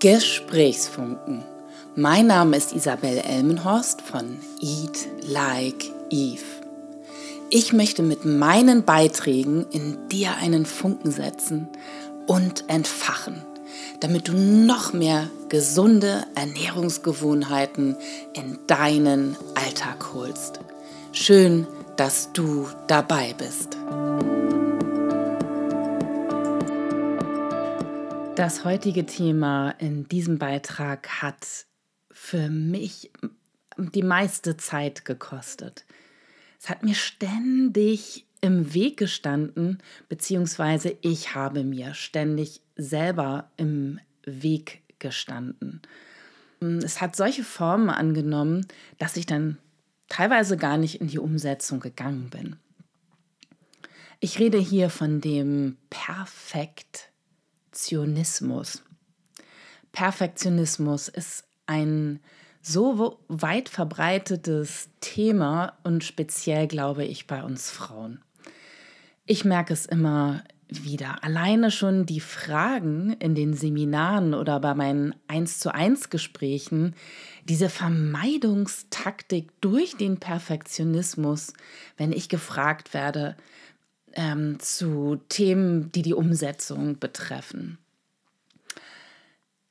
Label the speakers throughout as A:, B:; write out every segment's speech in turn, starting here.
A: Gesprächsfunken. Mein Name ist Isabel Elmenhorst von Eat Like Eve. Ich möchte mit meinen Beiträgen in dir einen Funken setzen und entfachen, damit du noch mehr gesunde Ernährungsgewohnheiten in deinen Alltag holst. Schön, dass du dabei bist. Das heutige Thema in diesem Beitrag hat für mich die meiste Zeit gekostet. Es hat mir ständig im Weg gestanden, beziehungsweise ich habe mir ständig selber im Weg gestanden. Es hat solche Formen angenommen, dass ich dann teilweise gar nicht in die Umsetzung gegangen bin. Ich rede hier von dem Perfekt Perfektionismus. Perfektionismus ist ein so weit verbreitetes Thema und speziell glaube ich bei uns Frauen. Ich merke es immer wieder. Alleine schon die Fragen in den Seminaren oder bei meinen 1 zu 1 Gesprächen, diese Vermeidungstaktik durch den Perfektionismus, wenn ich gefragt werde, ähm, zu Themen, die die Umsetzung betreffen.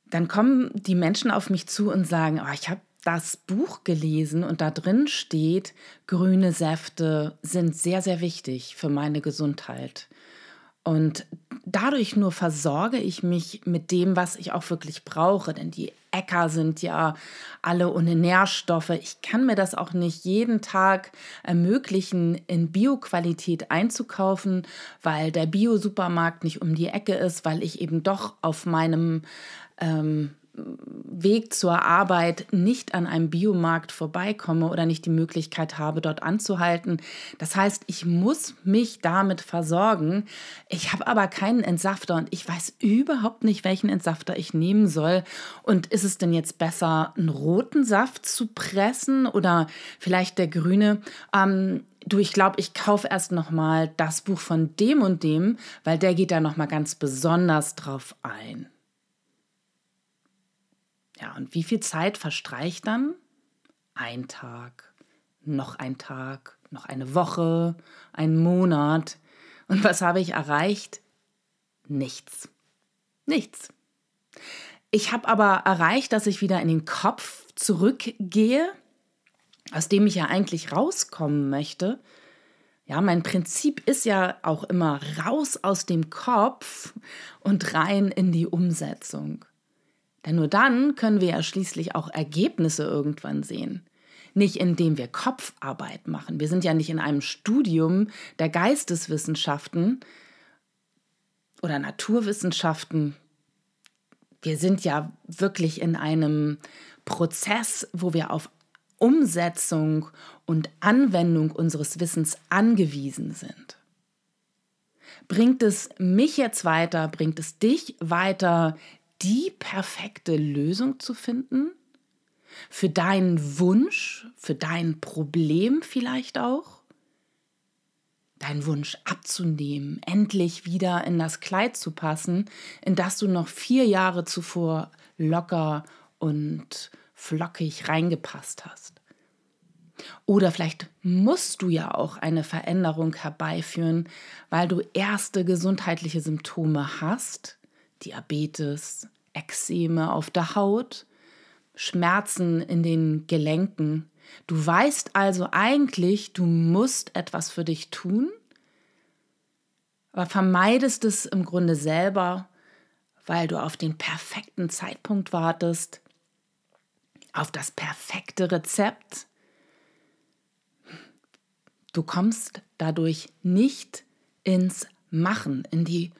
A: Dann kommen die Menschen auf mich zu und sagen, oh, ich habe das Buch gelesen und da drin steht, grüne Säfte sind sehr, sehr wichtig für meine Gesundheit. Und dadurch nur versorge ich mich mit dem, was ich auch wirklich brauche. Denn die Äcker sind ja alle ohne Nährstoffe. Ich kann mir das auch nicht jeden Tag ermöglichen, in Bioqualität einzukaufen, weil der Bio-Supermarkt nicht um die Ecke ist, weil ich eben doch auf meinem ähm, Weg zur Arbeit nicht an einem Biomarkt vorbeikomme oder nicht die Möglichkeit habe, dort anzuhalten. Das heißt, ich muss mich damit versorgen. Ich habe aber keinen Entsafter und ich weiß überhaupt nicht, welchen Entsafter ich nehmen soll. Und ist es denn jetzt besser, einen roten Saft zu pressen oder vielleicht der grüne? Ähm, du, ich glaube, ich kaufe erst noch mal das Buch von dem und dem, weil der geht da noch mal ganz besonders drauf ein. Ja, und wie viel Zeit verstreicht dann? Ein Tag, noch ein Tag, noch eine Woche, ein Monat. Und was habe ich erreicht? Nichts. Nichts. Ich habe aber erreicht, dass ich wieder in den Kopf zurückgehe, aus dem ich ja eigentlich rauskommen möchte. Ja, mein Prinzip ist ja auch immer raus aus dem Kopf und rein in die Umsetzung. Denn nur dann können wir ja schließlich auch Ergebnisse irgendwann sehen. Nicht indem wir Kopfarbeit machen. Wir sind ja nicht in einem Studium der Geisteswissenschaften oder Naturwissenschaften. Wir sind ja wirklich in einem Prozess, wo wir auf Umsetzung und Anwendung unseres Wissens angewiesen sind. Bringt es mich jetzt weiter? Bringt es dich weiter die perfekte Lösung zu finden? Für deinen Wunsch, für dein Problem vielleicht auch? Dein Wunsch abzunehmen, endlich wieder in das Kleid zu passen, in das du noch vier Jahre zuvor locker und flockig reingepasst hast. Oder vielleicht musst du ja auch eine Veränderung herbeiführen, weil du erste gesundheitliche Symptome hast Diabetes, Ekzeme auf der Haut, Schmerzen in den Gelenken. Du weißt also eigentlich, du musst etwas für dich tun, aber vermeidest es im Grunde selber, weil du auf den perfekten Zeitpunkt wartest, auf das perfekte Rezept. Du kommst dadurch nicht ins Machen, in die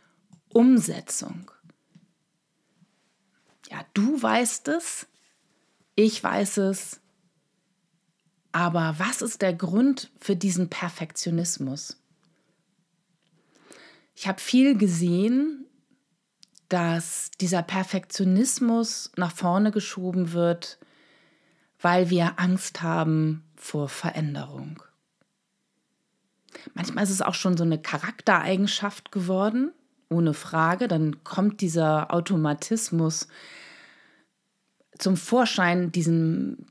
A: Umsetzung. Ja, du weißt es, ich weiß es, aber was ist der Grund für diesen Perfektionismus? Ich habe viel gesehen, dass dieser Perfektionismus nach vorne geschoben wird, weil wir Angst haben vor Veränderung. Manchmal ist es auch schon so eine Charaktereigenschaft geworden, ohne Frage. Dann kommt dieser Automatismus zum Vorschein diesen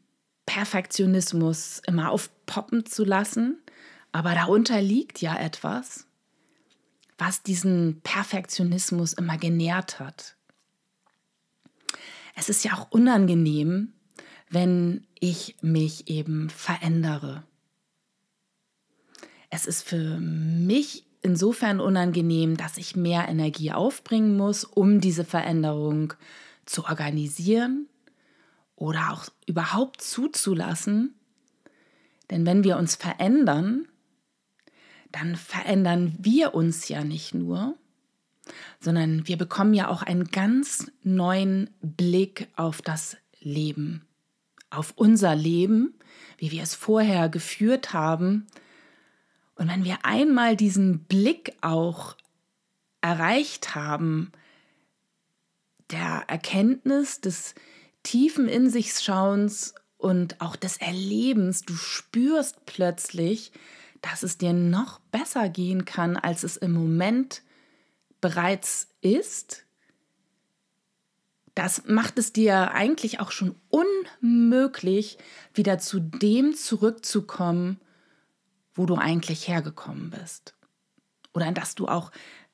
A: Perfektionismus immer aufpoppen zu lassen. Aber darunter liegt ja etwas, was diesen Perfektionismus immer genährt hat. Es ist ja auch unangenehm, wenn ich mich eben verändere. Es ist für mich insofern unangenehm, dass ich mehr Energie aufbringen muss, um diese Veränderung zu organisieren oder auch überhaupt zuzulassen. Denn wenn wir uns verändern, dann verändern wir uns ja nicht nur, sondern wir bekommen ja auch einen ganz neuen Blick auf das Leben, auf unser Leben, wie wir es vorher geführt haben. Und wenn wir einmal diesen Blick auch erreicht haben, der Erkenntnis des tiefen In sich Schauens und auch des Erlebens, du spürst plötzlich, dass es dir noch besser gehen kann, als es im Moment bereits ist, das macht es dir eigentlich auch schon unmöglich, wieder zu dem zurückzukommen, wo du eigentlich hergekommen bist. Oder in das du auch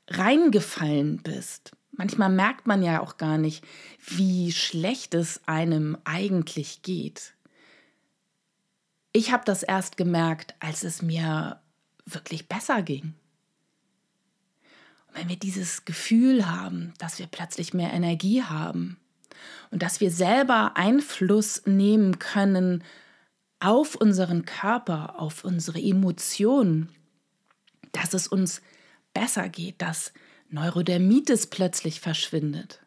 A: reingefallen bist. Manchmal merkt man ja auch gar nicht, wie schlecht es einem eigentlich geht. Ich habe das erst gemerkt, als es mir wirklich besser ging. Und wenn wir dieses Gefühl haben, dass wir plötzlich mehr Energie haben und dass wir selber Einfluss nehmen können auf unseren Körper, auf unsere Emotionen, dass es uns besser geht, dass Neurodermitis plötzlich verschwindet,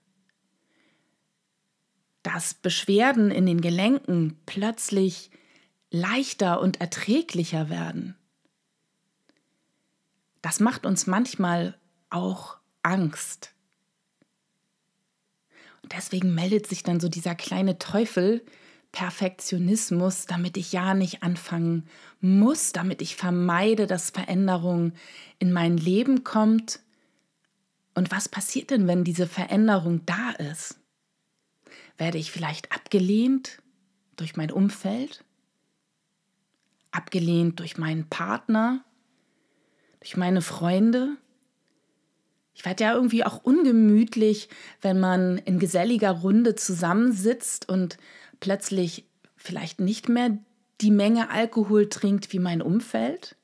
A: dass Beschwerden in den Gelenken plötzlich leichter und erträglicher werden. Das macht uns manchmal auch Angst. Und deswegen meldet sich dann so dieser kleine Teufel, Perfektionismus, damit ich ja nicht anfangen muss, damit ich vermeide, dass Veränderung in mein Leben kommt. Und was passiert denn, wenn diese Veränderung da ist? Werde ich vielleicht abgelehnt durch mein Umfeld? abgelehnt durch meinen Partner, durch meine Freunde. Ich werde ja irgendwie auch ungemütlich, wenn man in geselliger Runde zusammensitzt und plötzlich vielleicht nicht mehr die Menge Alkohol trinkt wie mein Umfeld.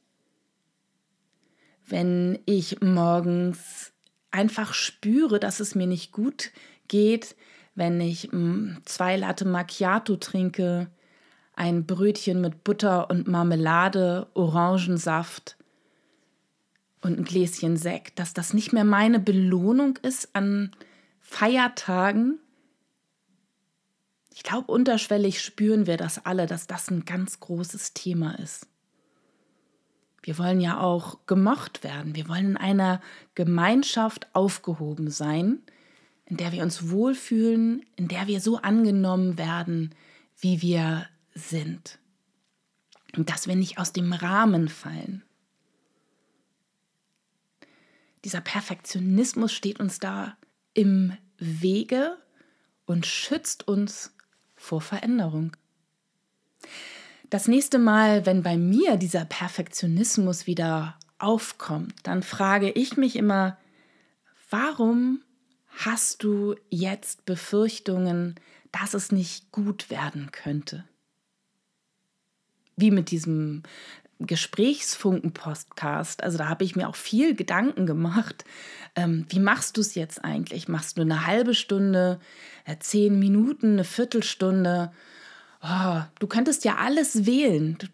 A: Wenn ich morgens einfach spüre, dass es mir nicht gut geht, wenn ich mm, zwei Latte Macchiato trinke, ein Brötchen mit Butter und Marmelade, Orangensaft und ein Gläschen Sekt, dass das nicht mehr meine Belohnung ist an Feiertagen. Ich glaube, unterschwellig spüren wir das alle, dass das ein ganz großes Thema ist. Wir wollen ja auch gemocht werden. Wir wollen in einer Gemeinschaft aufgehoben sein, in der wir uns wohlfühlen, in der wir so angenommen werden, wie wir sind. Und dass wir nicht aus dem Rahmen fallen. Dieser Perfektionismus steht uns da im Wege und schützt uns vor Veränderung. Das nächste Mal, wenn bei mir dieser Perfektionismus wieder aufkommt, dann frage ich mich immer, warum hast du jetzt Befürchtungen, dass es nicht gut werden könnte? wie mit diesem Gesprächsfunken-Podcast. Also da habe ich mir auch viel Gedanken gemacht. Ähm, wie machst du es jetzt eigentlich? Machst du eine halbe Stunde, äh, zehn Minuten, eine Viertelstunde? Oh, du könntest ja alles wählen. Du,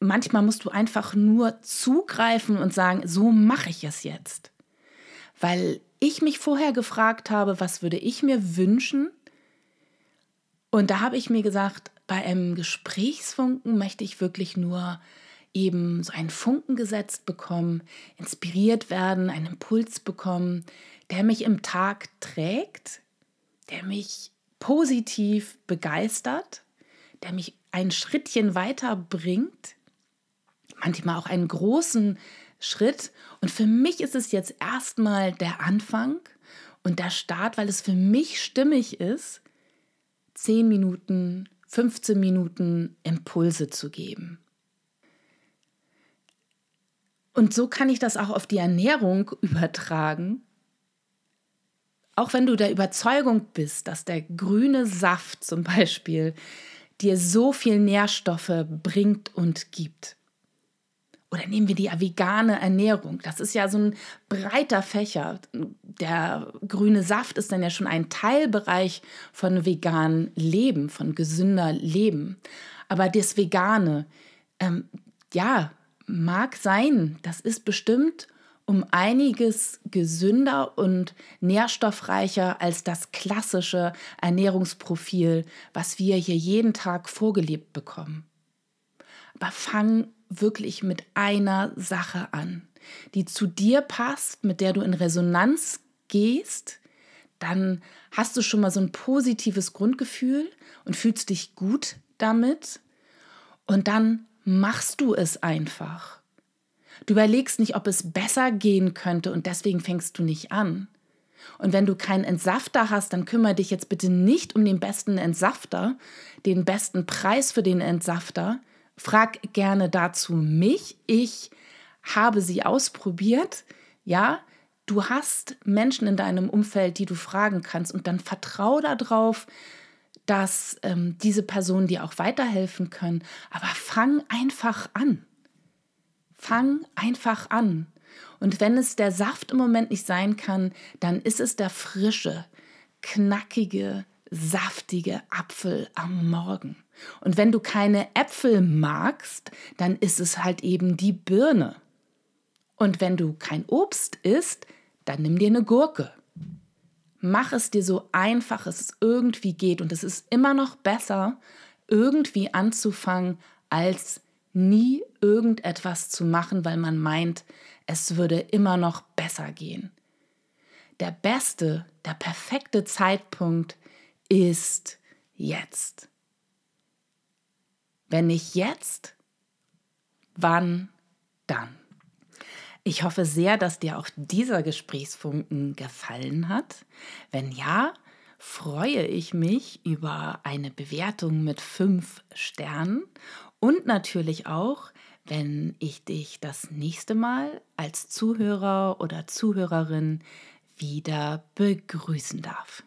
A: manchmal musst du einfach nur zugreifen und sagen, so mache ich es jetzt. Weil ich mich vorher gefragt habe, was würde ich mir wünschen? Und da habe ich mir gesagt, bei einem Gesprächsfunken möchte ich wirklich nur eben so einen Funken gesetzt bekommen, inspiriert werden, einen Impuls bekommen, der mich im Tag trägt, der mich positiv begeistert, der mich ein Schrittchen weiter bringt, manchmal auch einen großen Schritt. Und für mich ist es jetzt erstmal der Anfang und der Start, weil es für mich stimmig ist, 10 Minuten, 15 Minuten Impulse zu geben. Und so kann ich das auch auf die Ernährung übertragen. Auch wenn du der Überzeugung bist, dass der grüne Saft zum Beispiel dir so viel Nährstoffe bringt und gibt. Oder nehmen wir die vegane Ernährung. Das ist ja so ein breiter Fächer. Der grüne Saft ist dann ja schon ein Teilbereich von veganem Leben, von gesünder Leben. Aber das Vegane, ähm, ja, mag sein, das ist bestimmt um einiges gesünder und nährstoffreicher als das klassische Ernährungsprofil, was wir hier jeden Tag vorgelebt bekommen. Aber fang wirklich mit einer Sache an, die zu dir passt, mit der du in Resonanz gehst, dann hast du schon mal so ein positives Grundgefühl und fühlst dich gut damit. Und dann machst du es einfach. Du überlegst nicht, ob es besser gehen könnte und deswegen fängst du nicht an. Und wenn du keinen Entsafter hast, dann kümmere dich jetzt bitte nicht um den besten Entsafter, den besten Preis für den Entsafter. Frag gerne dazu mich. Ich habe sie ausprobiert. Ja, du hast Menschen in deinem Umfeld, die du fragen kannst und dann vertrau darauf, dass ähm, diese Personen dir auch weiterhelfen können. Aber fang einfach an. Fang einfach an. Und wenn es der Saft im Moment nicht sein kann, dann ist es der frische, knackige, saftige Apfel am Morgen. Und wenn du keine Äpfel magst, dann ist es halt eben die Birne. Und wenn du kein Obst isst, dann nimm dir eine Gurke. Mach es dir so einfach es irgendwie geht. Und es ist immer noch besser, irgendwie anzufangen, als nie irgendetwas zu machen, weil man meint, es würde immer noch besser gehen. Der beste, der perfekte Zeitpunkt ist jetzt. Wenn nicht jetzt, wann dann? Ich hoffe sehr, dass dir auch dieser Gesprächsfunken gefallen hat. Wenn ja, freue ich mich über eine Bewertung mit fünf Sternen und natürlich auch, wenn ich dich das nächste Mal als Zuhörer oder Zuhörerin wieder begrüßen darf.